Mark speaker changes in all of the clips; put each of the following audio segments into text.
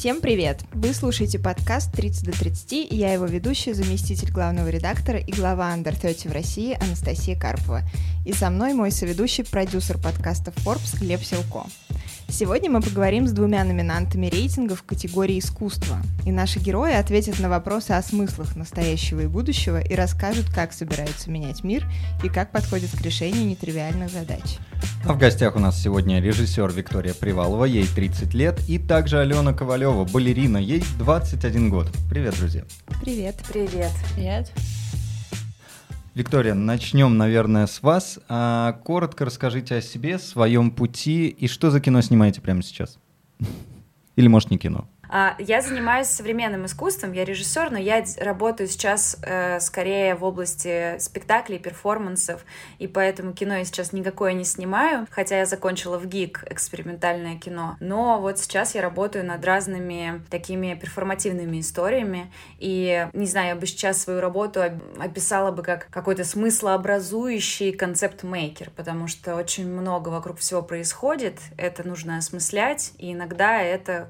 Speaker 1: Всем привет! Вы слушаете подкаст «30 до 30», и я его ведущая, заместитель главного редактора и глава Under 30 в России Анастасия Карпова. И со мной мой соведущий, продюсер подкаста Forbes Глеб Силко. Сегодня мы поговорим с двумя номинантами рейтингов в категории искусства. И наши герои ответят на вопросы о смыслах настоящего и будущего и расскажут, как собираются менять мир и как подходят к решению нетривиальных задач.
Speaker 2: А в гостях у нас сегодня режиссер Виктория Привалова, ей 30 лет, и также Алена Ковалева, балерина, ей 21 год. Привет, друзья.
Speaker 1: Привет.
Speaker 3: Привет.
Speaker 1: Привет.
Speaker 2: Виктория, начнем, наверное, с вас. А, коротко расскажите о себе, своем пути и что за кино снимаете прямо сейчас. Или, может, не кино.
Speaker 3: А, я занимаюсь современным искусством, я режиссер, но я работаю сейчас э, скорее в области спектаклей, перформансов, и поэтому кино я сейчас никакое не снимаю, хотя я закончила в ГИК экспериментальное кино. Но вот сейчас я работаю над разными такими перформативными историями, и, не знаю, я бы сейчас свою работу описала бы как какой-то смыслообразующий концепт-мейкер, потому что очень много вокруг всего происходит, это нужно осмыслять, и иногда это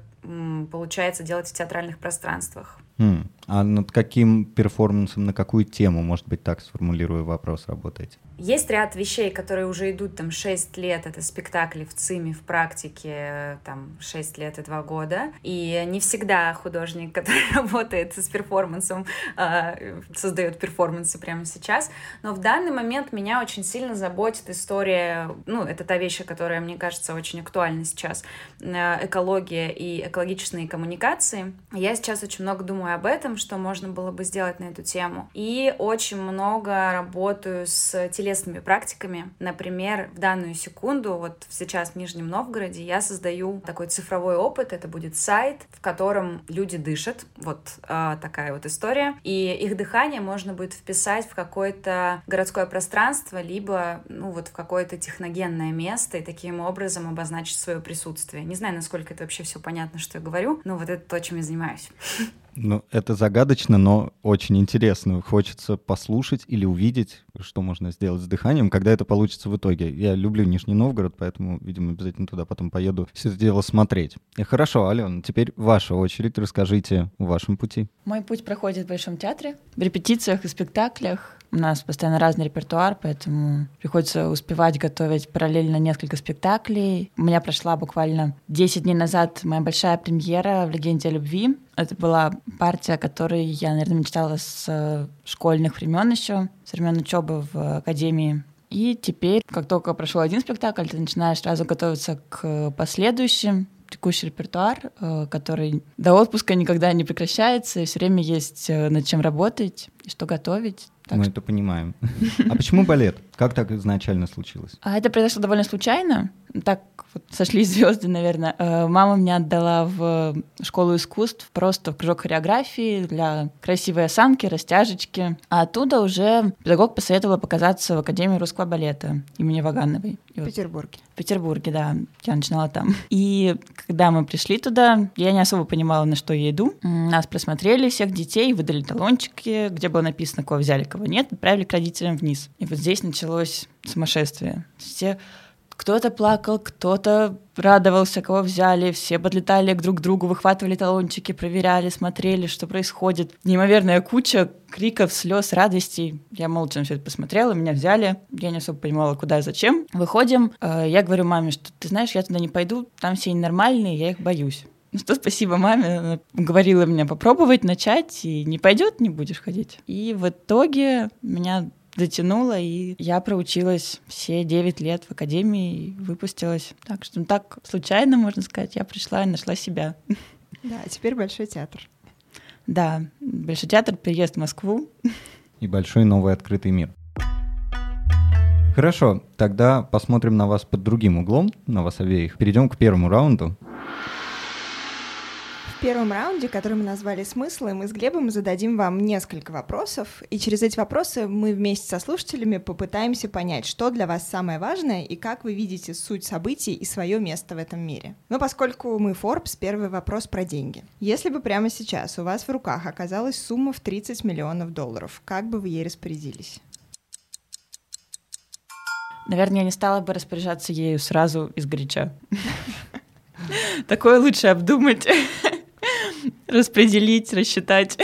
Speaker 3: получается делать в театральных пространствах.
Speaker 2: Mm. А над каким перформансом, на какую тему, может быть, так сформулирую вопрос, работаете?
Speaker 3: Есть ряд вещей, которые уже идут там 6 лет, это спектакли в ЦИМе, в практике, там 6 лет и 2 года, и не всегда художник, который работает с перформансом, э, создает перформансы прямо сейчас, но в данный момент меня очень сильно заботит история, ну, это та вещь, которая, мне кажется, очень актуальна сейчас, э, экология и экологичные коммуникации. Я сейчас очень много думаю об этом, что можно было бы сделать на эту тему, и очень много работаю с телевизором телесными практиками. Например, в данную секунду, вот сейчас в Нижнем Новгороде, я создаю такой цифровой опыт. Это будет сайт, в котором люди дышат. Вот э, такая вот история. И их дыхание можно будет вписать в какое-то городское пространство, либо, ну, вот в какое-то техногенное место, и таким образом обозначить свое присутствие. Не знаю, насколько это вообще все понятно, что я говорю, но вот это то, чем я занимаюсь.
Speaker 2: Ну, это загадочно, но очень интересно. Хочется послушать или увидеть, что можно сделать с дыханием, когда это получится в итоге. Я люблю Нижний Новгород, поэтому, видимо, обязательно туда потом поеду все это дело смотреть. И хорошо, Алена, теперь ваша очередь. Расскажите о вашем пути.
Speaker 4: Мой путь проходит в Большом театре, в репетициях и спектаклях. У нас постоянно разный репертуар, поэтому приходится успевать готовить параллельно несколько спектаклей. У меня прошла буквально 10 дней назад моя большая премьера в «Легенде о любви». Это была партия, которой я, наверное, мечтала с э, школьных времен еще, с времен учебы в академии. И теперь, как только прошел один спектакль, ты начинаешь сразу готовиться к последующим, текущий репертуар, э, который до отпуска никогда не прекращается, и все время есть э, над чем работать что готовить.
Speaker 2: Так Мы что... это понимаем. А почему балет? Как так изначально случилось?
Speaker 4: А это произошло довольно случайно. Так вот сошлись звезды, наверное. Э, мама меня отдала в школу искусств, просто в кружок хореографии для красивой осанки, растяжечки. А оттуда уже педагог посоветовал показаться в Академии русского балета имени Вагановой.
Speaker 1: В Петербурге.
Speaker 4: В Петербурге, да. Я начинала там. И когда мы пришли туда, я не особо понимала, на что я иду. Нас просмотрели, всех детей, выдали талончики, где было написано, кого взяли, кого нет, отправили к родителям вниз. И вот здесь началось сумасшествие. Все кто-то плакал, кто-то радовался, кого взяли, все подлетали друг к другу, выхватывали талончики, проверяли, смотрели, что происходит. Неимоверная куча криков, слез, радостей. Я молча на все это посмотрела, меня взяли. Я не особо понимала, куда и зачем. Выходим, э, я говорю маме, что ты знаешь, я туда не пойду, там все ненормальные, я их боюсь. Ну что, спасибо маме, она говорила меня попробовать, начать, и не пойдет, не будешь ходить. И в итоге меня затянуло, и я проучилась все 9 лет в академии и выпустилась. Так что ну, так случайно, можно сказать, я пришла и нашла себя.
Speaker 1: Да, а теперь Большой театр.
Speaker 4: Да, Большой театр, приезд в Москву.
Speaker 2: И большой новый открытый мир. Хорошо, тогда посмотрим на вас под другим углом, на вас обеих. Перейдем к первому раунду.
Speaker 1: В первом раунде, который мы назвали «Смыслы», мы с Глебом зададим вам несколько вопросов, и через эти вопросы мы вместе со слушателями попытаемся понять, что для вас самое важное и как вы видите суть событий и свое место в этом мире. Но поскольку мы Forbes, первый вопрос про деньги. Если бы прямо сейчас у вас в руках оказалась сумма в 30 миллионов долларов, как бы вы ей распорядились?
Speaker 4: Наверное, я не стала бы распоряжаться ею сразу из горяча. Такое лучше обдумать. Распределить, рассчитать.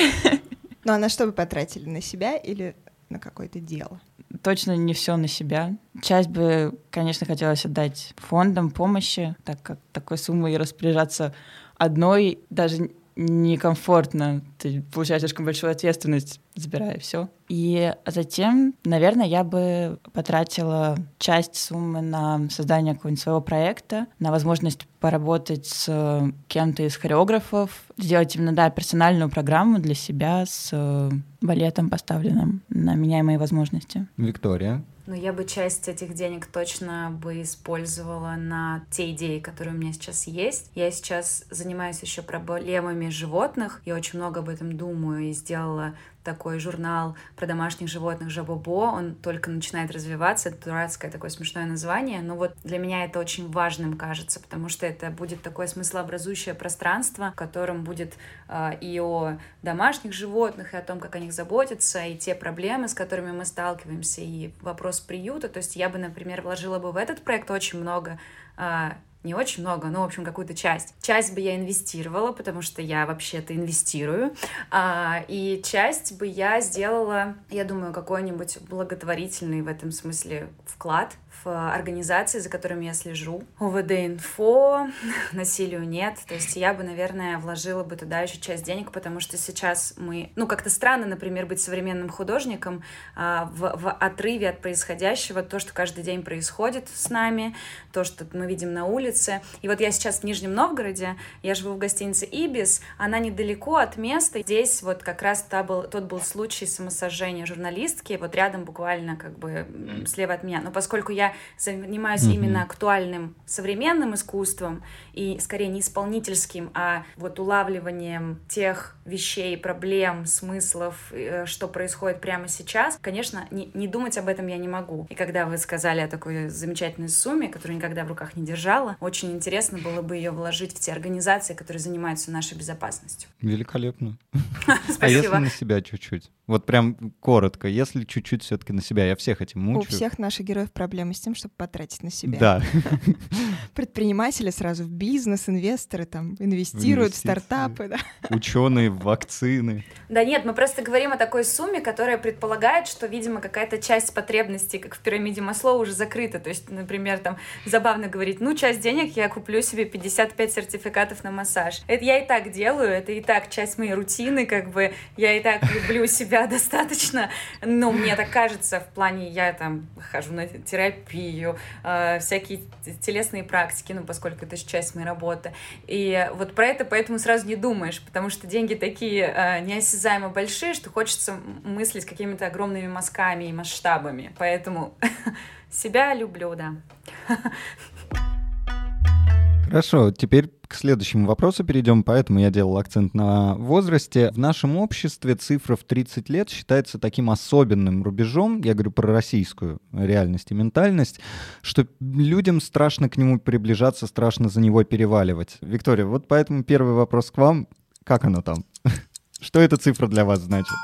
Speaker 1: Ну а на что вы потратили? На себя или на какое-то дело?
Speaker 4: Точно не все на себя. Часть бы, конечно, хотелось отдать фондам помощи, так как такой суммой распоряжаться одной даже некомфортно. Ты получаешь слишком большую ответственность, забирая все. И затем, наверное, я бы потратила часть суммы на создание какого-нибудь своего проекта, на возможность поработать с кем-то из хореографов, сделать именно, да, персональную программу для себя с балетом поставленным на меня и мои возможности.
Speaker 2: Виктория,
Speaker 3: но я бы часть этих денег точно бы использовала на те идеи, которые у меня сейчас есть. Я сейчас занимаюсь еще проблемами животных, я очень много об этом думаю и сделала такой журнал про домашних животных Жабобо, он только начинает развиваться, это дурацкое такое смешное название, но вот для меня это очень важным кажется, потому что это будет такое смыслообразующее пространство, в котором будет э, и о домашних животных, и о том, как о них заботиться, и те проблемы, с которыми мы сталкиваемся, и вопрос приюта, то есть я бы, например, вложила бы в этот проект очень много э, не очень много, но, в общем, какую-то часть. Часть бы я инвестировала, потому что я вообще-то инвестирую, а, и часть бы я сделала, я думаю, какой-нибудь благотворительный в этом смысле вклад в организации, за которыми я слежу. УВД-инфо, насилию нет. То есть я бы, наверное, вложила бы туда еще часть денег, потому что сейчас мы... Ну, как-то странно, например, быть современным художником а, в, в отрыве от происходящего, то, что каждый день происходит с нами, то, что мы видим на улице. И вот я сейчас в Нижнем Новгороде, я живу в гостинице «Ибис», она недалеко от места. Здесь вот как раз та был, тот был случай самосожжения журналистки, вот рядом буквально как бы слева от меня. Но поскольку я занимаюсь mm-hmm. именно актуальным современным искусством и скорее не исполнительским, а вот улавливанием тех вещей, проблем, смыслов, э, что происходит прямо сейчас, конечно, не, не думать об этом я не могу. И когда вы сказали о такой замечательной сумме, которую никогда в руках не держала, очень интересно было бы ее вложить в те организации, которые занимаются нашей безопасностью.
Speaker 2: Великолепно. Спасибо. А если на себя чуть-чуть? Вот прям коротко, если чуть-чуть все-таки на себя, я всех этим мучаю.
Speaker 1: У всех наших героев проблемы с тем, чтобы потратить на себя.
Speaker 2: Да.
Speaker 1: Предприниматели сразу в бизнес, инвесторы там инвестируют в стартапы. Да.
Speaker 2: Ученые в вакцины.
Speaker 3: Да нет, мы просто говорим о такой сумме, которая предполагает, что, видимо, какая-то часть потребностей, как в пирамиде Маслоу, уже закрыта. То есть, например, там забавно говорить, ну, часть денег я куплю себе 55 сертификатов на массаж. Это я и так делаю, это и так часть моей рутины, как бы я и так люблю себя достаточно, ну, мне так кажется, в плане, я там хожу на терапию, э, всякие телесные практики, ну, поскольку это часть моей работы. И вот про это поэтому сразу не думаешь, потому что деньги такие э, неосязаемо большие, что хочется мыслить какими-то огромными мазками и масштабами. Поэтому себя люблю, да.
Speaker 2: Хорошо, теперь к следующему вопросу перейдем, поэтому я делал акцент на возрасте. В нашем обществе цифра в 30 лет считается таким особенным рубежом, я говорю про российскую реальность и ментальность, что людям страшно к нему приближаться, страшно за него переваливать. Виктория, вот поэтому первый вопрос к вам. Как оно там? Что эта цифра для вас значит?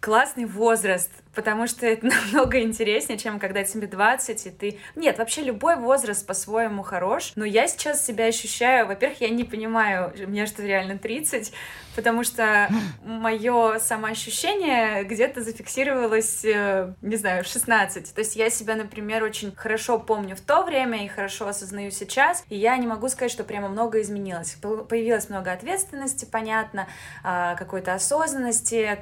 Speaker 3: Классный возраст потому что это намного интереснее, чем когда тебе 20, и ты... Нет, вообще любой возраст по-своему хорош, но я сейчас себя ощущаю... Во-первых, я не понимаю, мне что реально 30, потому что мое самоощущение где-то зафиксировалось, э, не знаю, 16. То есть я себя, например, очень хорошо помню в то время и хорошо осознаю сейчас, и я не могу сказать, что прямо много изменилось. Появилось много ответственности, понятно, а, какой-то осознанности,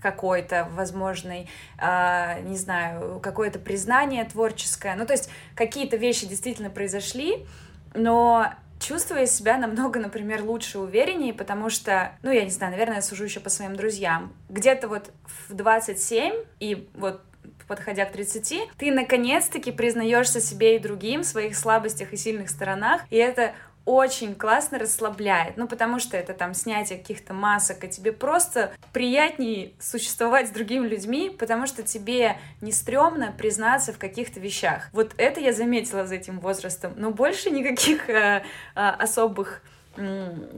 Speaker 3: какой-то возможной не знаю, какое-то признание творческое. Ну, то есть какие-то вещи действительно произошли, но чувствую себя намного, например, лучше, увереннее, потому что, ну, я не знаю, наверное, я сужу еще по своим друзьям. Где-то вот в 27 и вот подходя к 30, ты наконец-таки признаешься себе и другим в своих слабостях и сильных сторонах, и это очень классно расслабляет, ну, потому что это там снятие каких-то масок, и тебе просто приятнее существовать с другими людьми, потому что тебе не стрёмно признаться в каких-то вещах. Вот это я заметила за этим возрастом, но больше никаких э, э, особых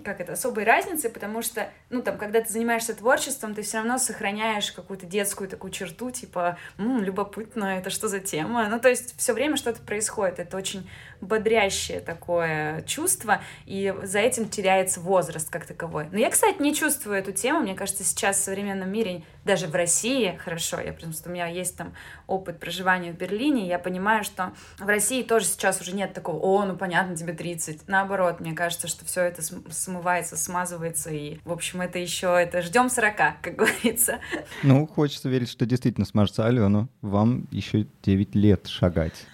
Speaker 3: как это, особой разницы, потому что, ну, там, когда ты занимаешься творчеством, ты все равно сохраняешь какую-то детскую такую черту, типа, м-м, любопытно, это что за тема? Ну, то есть все время что-то происходит, это очень бодрящее такое чувство, и за этим теряется возраст как таковой. Но я, кстати, не чувствую эту тему, мне кажется, сейчас в современном мире, даже в России, хорошо, я потому что у меня есть там опыт проживания в Берлине, я понимаю, что в России тоже сейчас уже нет такого, о, ну понятно, тебе 30. Наоборот, мне кажется, что все это смывается, смазывается, и, в общем, это еще, это ждем 40, как говорится.
Speaker 2: Ну, хочется верить, что действительно смажется. Алена, вам еще 9 лет шагать.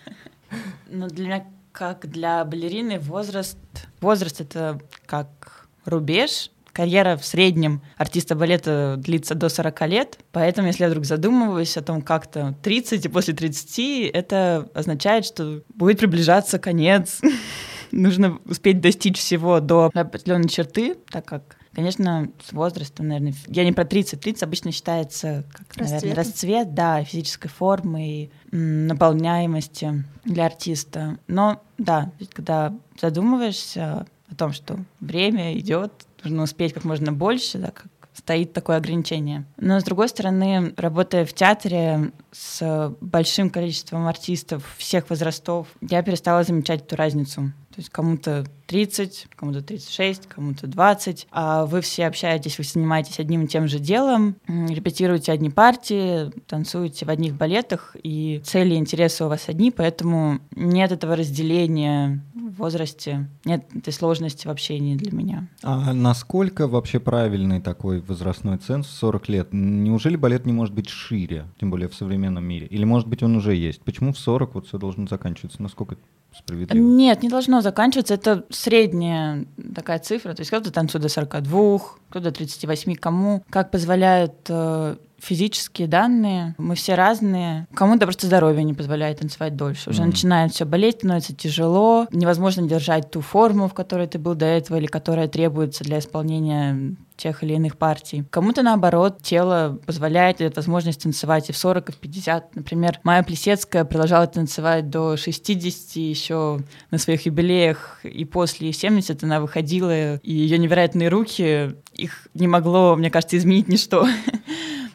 Speaker 4: Ну, для меня как для балерины возраст... Возраст — это как рубеж, карьера в среднем артиста балета длится до 40 лет, поэтому если я вдруг задумываюсь о том, как-то 30 и после 30, это означает, что будет приближаться конец. Нужно успеть достичь всего до определенной черты, так как Конечно, с возрастом, наверное, я не про 30, 30 обычно считается как, Расцвет. наверное, расцвет, да, физической формы и наполняемости для артиста. Но да, когда задумываешься о том, что время идет, нужно успеть как можно больше, да, как стоит такое ограничение. Но, с другой стороны, работая в театре с большим количеством артистов всех возрастов, я перестала замечать эту разницу. То есть кому-то 30, кому-то 36, кому-то 20, а вы все общаетесь, вы занимаетесь одним и тем же делом, репетируете одни партии, танцуете в одних балетах, и цели и интересы у вас одни, поэтому нет этого разделения возрасте, нет этой сложности в общении для меня.
Speaker 2: А насколько вообще правильный такой возрастной ценз 40 лет? Неужели балет не может быть шире, тем более в современном мире? Или, может быть, он уже есть? Почему в 40 вот все должно заканчиваться? Насколько справедливо?
Speaker 4: Нет, не должно заканчиваться. Это средняя такая цифра. То есть кто-то танцует до 42, кто-то до 38, кому как позволяют э, физические данные, мы все разные. Кому-то просто здоровье не позволяет танцевать дольше. Уже mm-hmm. начинает все болеть, становится тяжело, невозможно держать ту форму, в которой ты был до этого, или которая требуется для исполнения тех или иных партий. Кому-то, наоборот, тело позволяет дает возможность танцевать и в 40, и в 50. Например, Майя Плесецкая продолжала танцевать до 60 еще на своих юбилеях, и после 70 она выходила, и ее невероятные руки, их не могло, мне кажется, изменить ничто.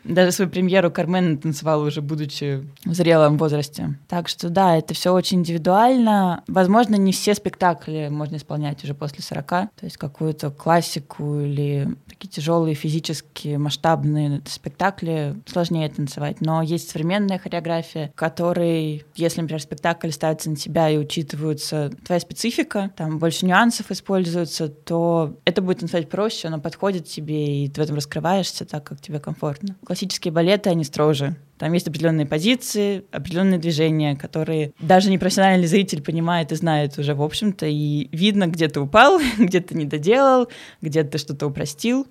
Speaker 4: Даже свою премьеру Кармен танцевала уже будучи в зрелом возрасте. Так что да, это все очень индивидуально. Возможно, не все спектакли можно исполнять уже после 40. То есть какую-то классику или такие тяжелые физические масштабные спектакли сложнее танцевать. Но есть современная хореография, которой, если, например, спектакль ставится на тебя и учитывается твоя специфика, там больше нюансов используются, то это будет танцевать проще, оно подходит тебе, и ты в этом раскрываешься так, как тебе комфортно классические балеты, они строже. Там есть определенные позиции, определенные движения, которые даже непрофессиональный зритель понимает и знает уже, в общем-то, и видно, где ты упал, где ты не доделал, где ты что-то упростил.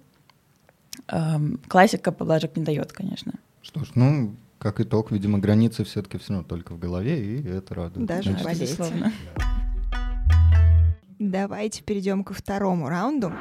Speaker 4: Эм, классика поблажек не дает, конечно.
Speaker 2: Что ж, ну, как итог, видимо, границы все-таки все равно только в голове, и это радует.
Speaker 1: Даже в балете. Давайте перейдем ко второму раунду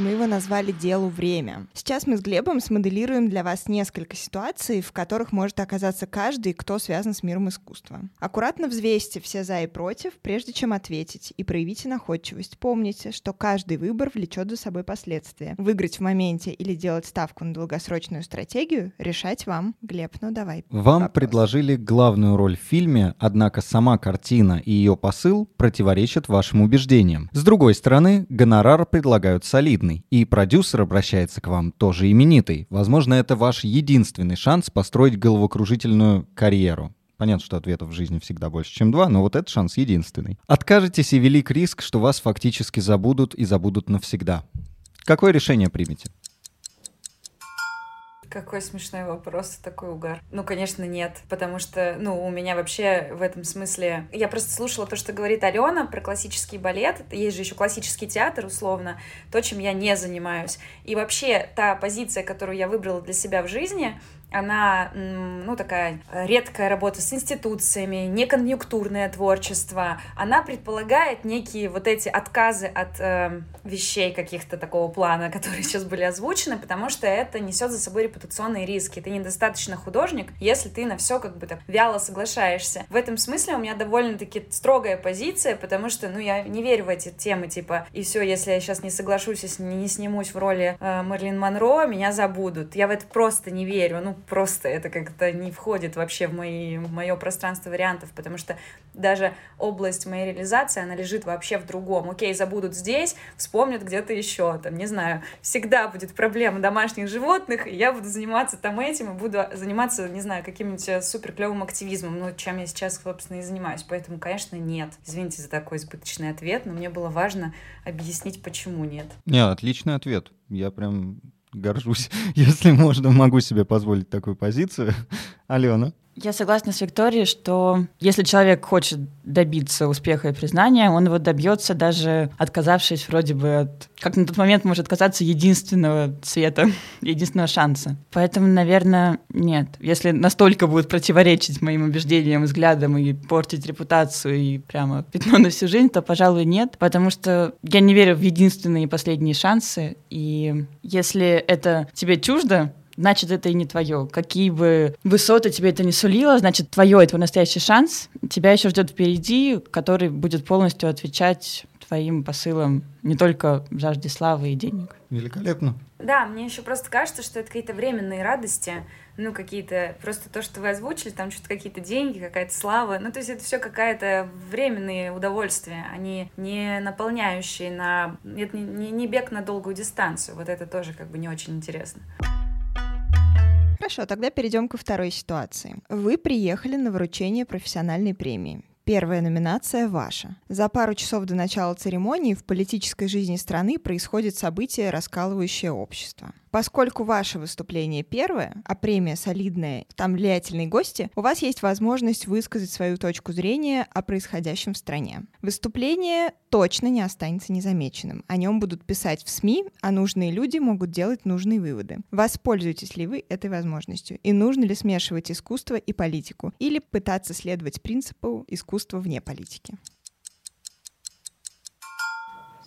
Speaker 1: и мы его назвали «Делу время». Сейчас мы с Глебом смоделируем для вас несколько ситуаций, в которых может оказаться каждый, кто связан с миром искусства. Аккуратно взвесьте все «за» и «против», прежде чем ответить, и проявите находчивость. Помните, что каждый выбор влечет за собой последствия. Выиграть в моменте или делать ставку на долгосрочную стратегию — решать вам. Глеб, ну давай.
Speaker 2: Вам вопрос. предложили главную роль в фильме, однако сама картина и ее посыл противоречат вашим убеждениям. С другой стороны, гонорар предлагают солидный солидный, и продюсер обращается к вам тоже именитый. Возможно, это ваш единственный шанс построить головокружительную карьеру. Понятно, что ответов в жизни всегда больше, чем два, но вот этот шанс единственный. Откажетесь и велик риск, что вас фактически забудут и забудут навсегда. Какое решение примете?
Speaker 3: Какой смешной вопрос, такой угар. Ну, конечно, нет, потому что, ну, у меня вообще в этом смысле... Я просто слушала то, что говорит Алена про классический балет. Есть же еще классический театр, условно, то, чем я не занимаюсь. И вообще та позиция, которую я выбрала для себя в жизни, она, ну, такая редкая работа с институциями, неконъюнктурное творчество, она предполагает некие вот эти отказы от э, вещей каких-то такого плана, которые сейчас были озвучены, потому что это несет за собой репутационные риски. Ты недостаточно художник, если ты на все как бы так вяло соглашаешься. В этом смысле у меня довольно-таки строгая позиция, потому что, ну, я не верю в эти темы, типа, и все, если я сейчас не соглашусь, если не снимусь в роли э, Мерлин Монро, меня забудут. Я в это просто не верю, ну, просто это как-то не входит вообще в, мои, в мое пространство вариантов, потому что даже область моей реализации, она лежит вообще в другом. Окей, забудут здесь, вспомнят где-то еще, там, не знаю, всегда будет проблема домашних животных, и я буду заниматься там этим, и буду заниматься, не знаю, каким-нибудь э, супер клевым активизмом, ну, чем я сейчас, собственно, и занимаюсь. Поэтому, конечно, нет. Извините за такой избыточный ответ, но мне было важно объяснить, почему нет.
Speaker 2: Не, отличный ответ. Я прям горжусь, если можно, могу себе позволить такую позицию. Алена?
Speaker 4: Я согласна с Викторией, что если человек хочет добиться успеха и признания, он его добьется даже отказавшись вроде бы от, как на тот момент может отказаться единственного цвета, единственного шанса. Поэтому, наверное, нет. Если настолько будет противоречить моим убеждениям, взглядам и портить репутацию и прямо пятно на всю жизнь, то, пожалуй, нет. Потому что я не верю в единственные и последние шансы. И если это тебе чуждо, значит, это и не твое. Какие бы высоты тебе это не сулило, значит, твое — это настоящий шанс. Тебя еще ждет впереди, который будет полностью отвечать твоим посылам не только в жажде славы и денег.
Speaker 2: Великолепно.
Speaker 3: Да, мне еще просто кажется, что это какие-то временные радости, ну, какие-то, просто то, что вы озвучили, там что-то какие-то деньги, какая-то слава, ну, то есть это все какая-то временные удовольствия, они не наполняющие на... Это не, не бег на долгую дистанцию, вот это тоже как бы не очень интересно.
Speaker 1: Хорошо, тогда перейдем ко второй ситуации. Вы приехали на вручение профессиональной премии. Первая номинация ваша. За пару часов до начала церемонии в политической жизни страны происходит событие, раскалывающее общество. Поскольку ваше выступление первое, а премия солидная, там влиятельные гости, у вас есть возможность высказать свою точку зрения о происходящем в стране. Выступление точно не останется незамеченным. О нем будут писать в СМИ, а нужные люди могут делать нужные выводы. Воспользуетесь ли вы этой возможностью? И нужно ли смешивать искусство и политику? Или пытаться следовать принципу искусства вне политики?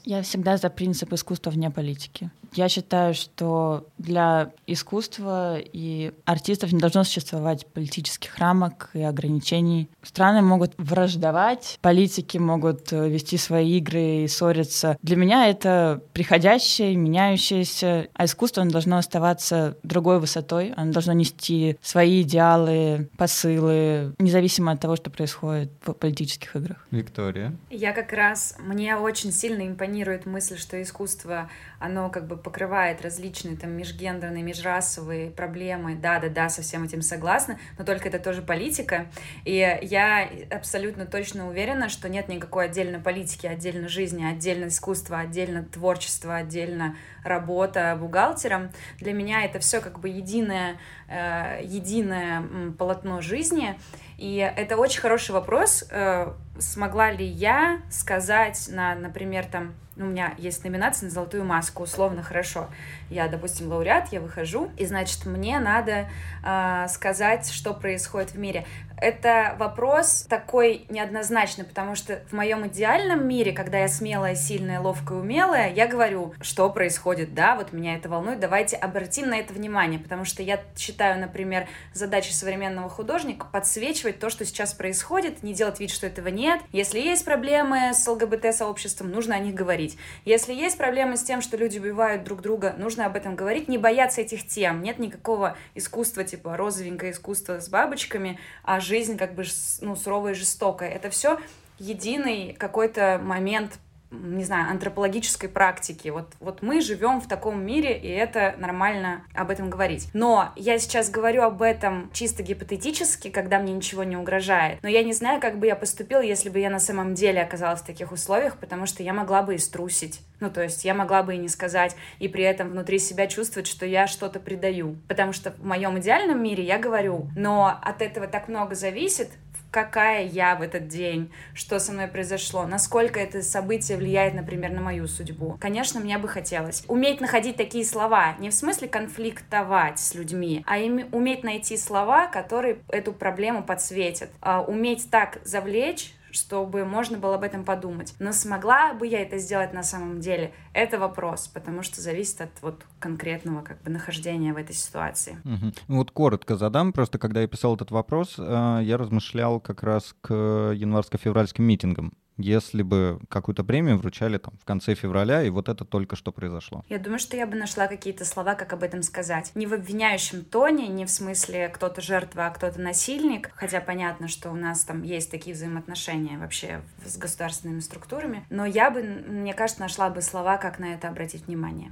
Speaker 4: Я всегда за принцип искусства вне политики. Я считаю, что для искусства и артистов не должно существовать политических рамок и ограничений. Страны могут враждовать, политики могут э, вести свои игры и ссориться. Для меня это приходящее, меняющееся, а искусство оно должно оставаться другой высотой, оно должно нести свои идеалы, посылы, независимо от того, что происходит в политических играх.
Speaker 2: Виктория?
Speaker 3: Я как раз, мне очень сильно импонирует мысль, что искусство, оно как бы покрывает различные там межгендерные, межрасовые проблемы. Да-да-да, со всем этим согласна, но только это тоже политика. И я абсолютно точно уверена, что нет никакой отдельной политики, отдельно жизни, отдельно искусства, отдельно творчество, отдельно работа бухгалтером. Для меня это все как бы единое, э, единое полотно жизни. И это очень хороший вопрос, э, смогла ли я сказать на, например, там, у меня есть номинация на золотую маску, условно хорошо. Я, допустим, лауреат, я выхожу, и, значит, мне надо э, сказать, что происходит в мире. Это вопрос такой неоднозначный, потому что в моем идеальном мире, когда я смелая, сильная, ловкая, умелая, я говорю, что происходит, да, вот меня это волнует, давайте обратим на это внимание, потому что я считаю, например, задачей современного художника подсвечивать то, что сейчас происходит, не делать вид, что этого нет. Если есть проблемы с ЛГБТ-сообществом, нужно о них говорить. Если есть проблемы с тем, что люди убивают друг друга, нужно об этом говорить, не бояться этих тем. Нет никакого искусства, типа розовенькое искусство с бабочками, а жизнь как бы ну, суровая и жестокая. Это все единый какой-то момент не знаю, антропологической практики. Вот, вот мы живем в таком мире, и это нормально об этом говорить. Но я сейчас говорю об этом чисто гипотетически, когда мне ничего не угрожает. Но я не знаю, как бы я поступила, если бы я на самом деле оказалась в таких условиях, потому что я могла бы и струсить. Ну, то есть я могла бы и не сказать, и при этом внутри себя чувствовать, что я что-то предаю. Потому что в моем идеальном мире я говорю, но от этого так много зависит, какая я в этот день, что со мной произошло, насколько это событие влияет, например, на мою судьбу. Конечно, мне бы хотелось уметь находить такие слова, не в смысле конфликтовать с людьми, а им, уметь найти слова, которые эту проблему подсветят, а, уметь так завлечь, чтобы можно было об этом подумать. Но смогла бы я это сделать на самом деле? Это вопрос, потому что зависит от вот конкретного как бы нахождения в этой ситуации.
Speaker 2: Угу. Вот коротко задам, просто когда я писал этот вопрос, э, я размышлял как раз к январско-февральским митингам если бы какую-то премию вручали там в конце февраля, и вот это только что произошло?
Speaker 3: Я думаю, что я бы нашла какие-то слова, как об этом сказать. Не в обвиняющем тоне, не в смысле кто-то жертва, а кто-то насильник, хотя понятно, что у нас там есть такие взаимоотношения вообще с государственными структурами, но я бы, мне кажется, нашла бы слова, как на это обратить внимание.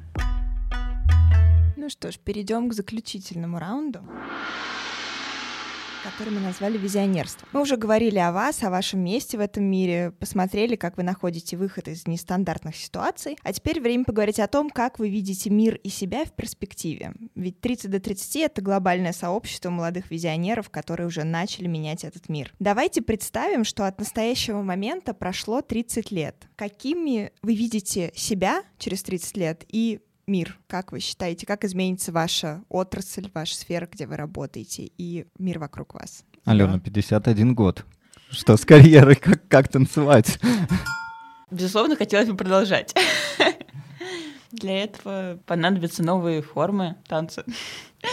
Speaker 1: Ну что ж, перейдем к заключительному раунду который мы назвали визионерство. Мы уже говорили о вас, о вашем месте в этом мире, посмотрели, как вы находите выход из нестандартных ситуаций. А теперь время поговорить о том, как вы видите мир и себя в перспективе. Ведь 30 до 30 — это глобальное сообщество молодых визионеров, которые уже начали менять этот мир. Давайте представим, что от настоящего момента прошло 30 лет. Какими вы видите себя через 30 лет и мир? Как вы считаете, как изменится ваша отрасль, ваша сфера, где вы работаете, и мир вокруг вас?
Speaker 2: Алена, 51 год. Что с карьерой? Как, как танцевать?
Speaker 4: Безусловно, хотелось бы продолжать. Для этого понадобятся новые формы танца.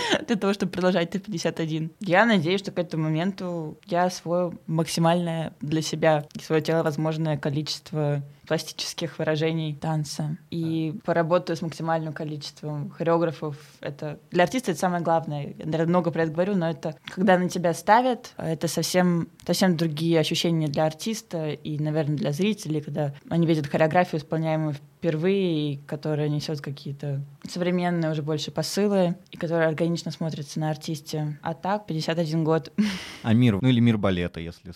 Speaker 4: Для того, чтобы продолжать Т-51. Я надеюсь, что к этому моменту я освою максимальное для себя и свое тело возможное количество пластических выражений танца. И поработаю с максимальным количеством хореографов. Это для артиста это самое главное. Я, наверное, много про это говорю, но это когда на тебя ставят, это совсем, совсем другие ощущения для артиста и, наверное, для зрителей, когда они видят хореографию, исполняемую впервые, и которая несет какие-то современные уже больше посылы, и которая органично смотрится на артисте. А так, 51 год.
Speaker 2: А мир, ну или мир балета, если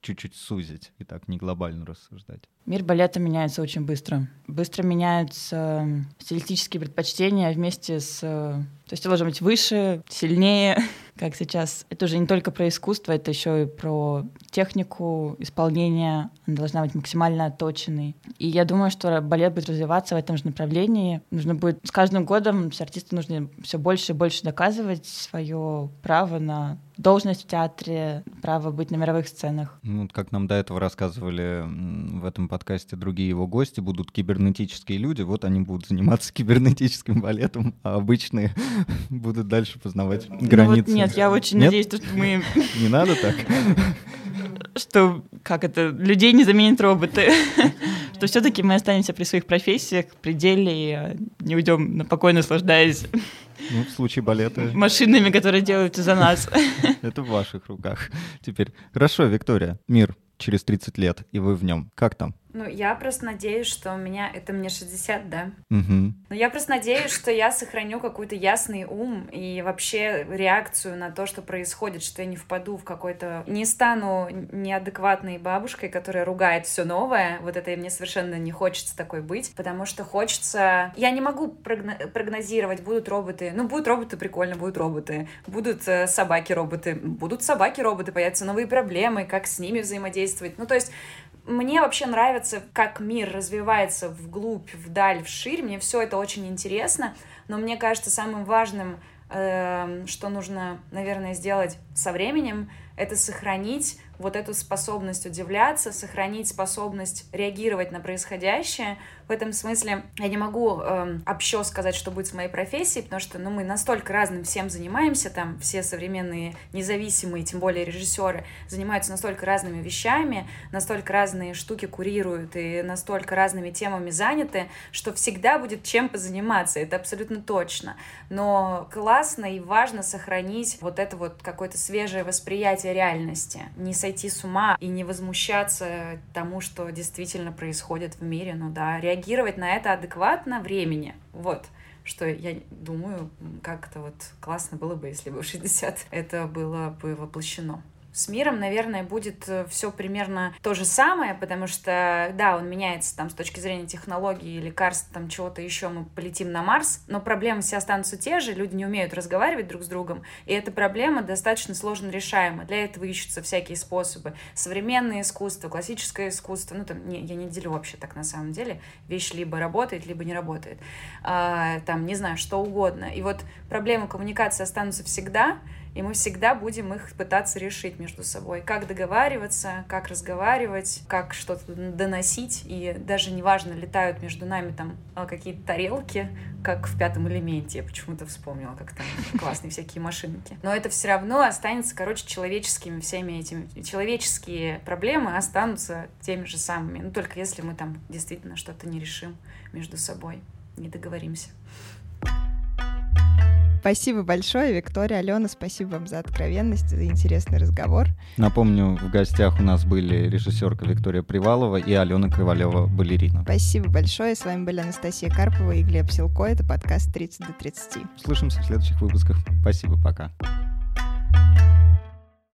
Speaker 2: чуть-чуть сузить и так не глобально рассуждать?
Speaker 4: Мир балета меняется очень быстро. Быстро меняются стилистические предпочтения вместе с... То есть должно быть выше, сильнее, как сейчас. Это уже не только про искусство, это еще и про технику исполнения. Она должна быть максимально отточенной. И я думаю, что балет будет развиваться в этом же направлении. Нужно будет с каждым годом с артисту нужно все больше и больше доказывать свое право на должность в театре, право быть на мировых сценах.
Speaker 2: Ну, как нам до этого рассказывали в этом подкасте другие его гости, будут кибернетические люди, вот они будут заниматься кибернетическим балетом, а обычные будут дальше познавать ну, границы.
Speaker 4: Вот нет, я очень нет? надеюсь, что мы...
Speaker 2: Не надо так?
Speaker 4: Что, как это, людей не заменят роботы. Что все-таки мы останемся при своих профессиях, при деле, и а, не уйдем на покой, наслаждаясь
Speaker 2: ну, в случае балета...
Speaker 4: Машинами, которые делают за нас.
Speaker 2: Это в ваших руках теперь. Хорошо, Виктория, мир через 30 лет, и вы в нем. Как там?
Speaker 3: Ну, я просто надеюсь, что у меня... Это мне 60, да?
Speaker 2: Угу.
Speaker 3: Но я просто надеюсь, что я сохраню какой-то ясный ум и вообще реакцию на то, что происходит, что я не впаду в какой-то... Не стану неадекватной бабушкой, которая ругает все новое. Вот это мне совершенно не хочется такой быть, потому что хочется... Я не могу прогно... прогнозировать, будут роботы. Ну, будут роботы, прикольно, будут роботы. Будут э, собаки-роботы. Будут собаки-роботы, появятся новые проблемы, как с ними взаимодействовать. Ну, то есть мне вообще нравится, как мир развивается вглубь, вдаль, вширь. Мне все это очень интересно. Но мне кажется, самым важным, э, что нужно, наверное, сделать со временем, это сохранить вот эту способность удивляться, сохранить способность реагировать на происходящее. В этом смысле я не могу э, общо сказать, что будет с моей профессией, потому что ну, мы настолько разным всем занимаемся, там все современные независимые, тем более режиссеры, занимаются настолько разными вещами, настолько разные штуки курируют и настолько разными темами заняты, что всегда будет чем позаниматься, это абсолютно точно. Но классно и важно сохранить вот это вот какое-то свежее восприятие реальности, не сойти с ума и не возмущаться тому, что действительно происходит в мире, ну да, реагировать на это адекватно времени, вот. Что я думаю, как-то вот классно было бы, если бы в 60 это было бы воплощено С миром, наверное, будет э, все примерно то же самое, потому что, да, он меняется там с точки зрения технологий, лекарств, там чего-то еще, мы полетим на Марс, но проблемы все останутся те же, люди не умеют разговаривать друг с другом, и эта проблема достаточно сложно решаема. Для этого ищутся всякие способы. Современное искусство, классическое искусство, ну, там, не, я не делю вообще так на самом деле, вещь либо работает, либо не работает. А, там, не знаю, что угодно. И вот проблемы коммуникации останутся всегда, и мы всегда будем их пытаться решить между собой. Как договариваться, как разговаривать, как что-то доносить, и даже неважно, летают между нами там а, какие-то тарелки, как в пятом элементе, я почему-то вспомнила, как там классные всякие машинки. Но это все равно останется, короче, человеческими всеми этими, человеческие проблемы останутся теми же самыми, ну только если мы там действительно что-то не решим между собой, не договоримся.
Speaker 1: Спасибо большое, Виктория, Алена, спасибо вам за откровенность, за интересный разговор.
Speaker 2: Напомню, в гостях у нас были режиссерка Виктория Привалова и Алена Ковалева, балерина.
Speaker 1: Спасибо большое. С вами были Анастасия Карпова и Глеб Силко. Это подкаст 30 до 30.
Speaker 2: Слышимся в следующих выпусках. Спасибо, пока.